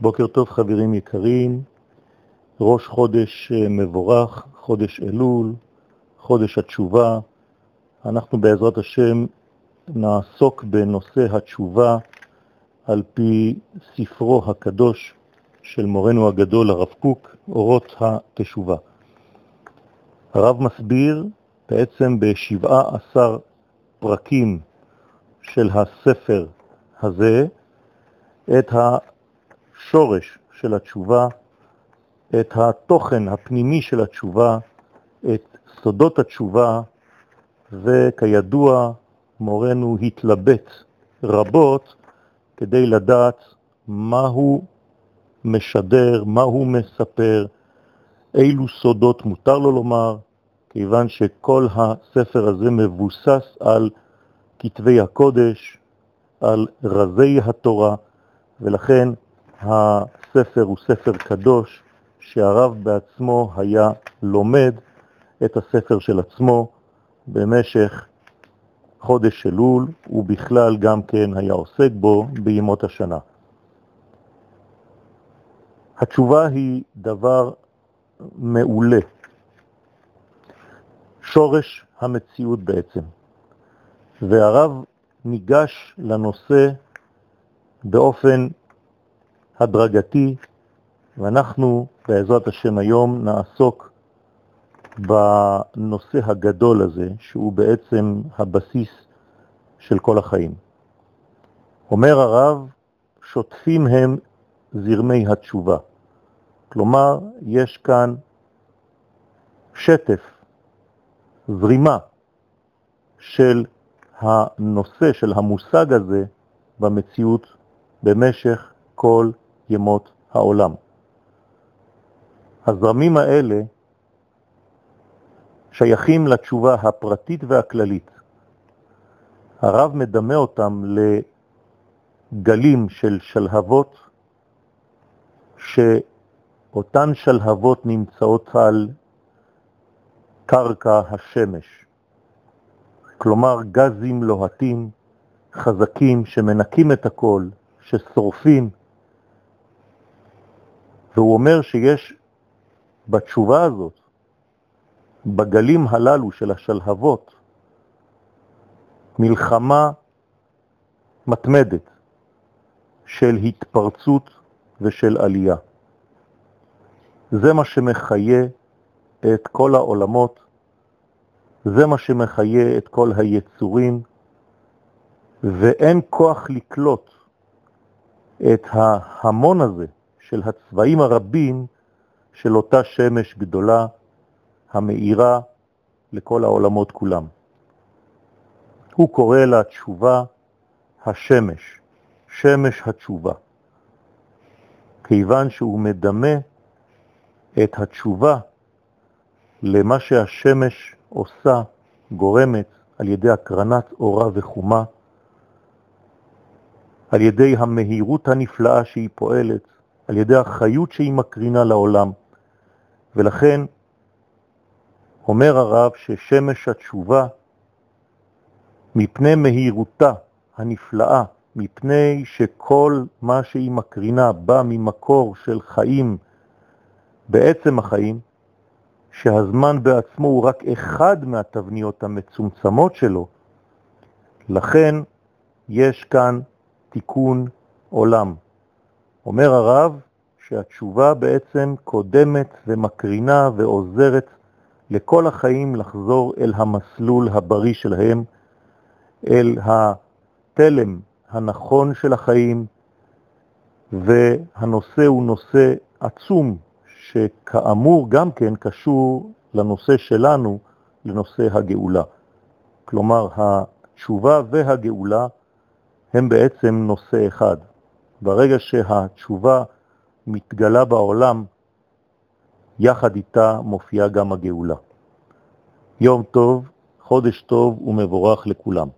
בוקר טוב חברים יקרים, ראש חודש אה, מבורך, חודש אלול, חודש התשובה. אנחנו בעזרת השם נעסוק בנושא התשובה על פי ספרו הקדוש של מורנו הגדול הרב קוק, אורות התשובה. הרב מסביר בעצם בשבעה עשר פרקים של הספר הזה את השורש של התשובה, את התוכן הפנימי של התשובה, את סודות התשובה, וכידוע מורנו התלבט רבות כדי לדעת מהו משדר, מהו מספר, אילו סודות מותר לו לומר, כיוון שכל הספר הזה מבוסס על כתבי הקודש, על רזי התורה, ולכן הספר הוא ספר קדוש, שהרב בעצמו היה לומד את הספר של עצמו במשך חודש אלול, ובכלל גם כן היה עוסק בו בימות השנה. התשובה היא דבר מעולה, שורש המציאות בעצם. והרב ניגש לנושא באופן הדרגתי, ואנחנו בעזרת השם היום נעסוק בנושא הגדול הזה, שהוא בעצם הבסיס של כל החיים. אומר הרב, שוטפים הם זרמי התשובה. כלומר, יש כאן שטף, זרימה של הנושא, של המושג הזה במציאות במשך כל ימות העולם. הזרמים האלה שייכים לתשובה הפרטית והכללית. הרב מדמה אותם לגלים של שלהבות, שאותן שלהבות נמצאות על קרקע השמש. כלומר גזים לוהטים, חזקים, שמנקים את הכל, ששורפים. והוא אומר שיש בתשובה הזאת, בגלים הללו של השלהבות, מלחמה מתמדת של התפרצות ושל עלייה. זה מה שמחיה את כל העולמות, זה מה שמחיה את כל היצורים, ואין כוח לקלוט את ההמון הזה של הצבעים הרבים של אותה שמש גדולה המאירה לכל העולמות כולם. הוא קורא לה תשובה השמש, שמש התשובה, כיוון שהוא מדמה את התשובה למה שהשמש עושה, גורמת, על ידי הקרנת אורה וחומה, על ידי המהירות הנפלאה שהיא פועלת, על ידי החיות שהיא מקרינה לעולם. ולכן אומר הרב ששמש התשובה, מפני מהירותה הנפלאה, מפני שכל מה שהיא מקרינה בא ממקור של חיים בעצם החיים, שהזמן בעצמו הוא רק אחד מהתבניות המצומצמות שלו, לכן יש כאן תיקון עולם. אומר הרב שהתשובה בעצם קודמת ומקרינה ועוזרת לכל החיים לחזור אל המסלול הבריא שלהם, אל התלם הנכון של החיים, והנושא הוא נושא עצום, שכאמור גם כן קשור לנושא שלנו, לנושא הגאולה. כלומר, התשובה והגאולה הם בעצם נושא אחד. ברגע שהתשובה מתגלה בעולם, יחד איתה מופיעה גם הגאולה. יום טוב, חודש טוב ומבורך לכולם.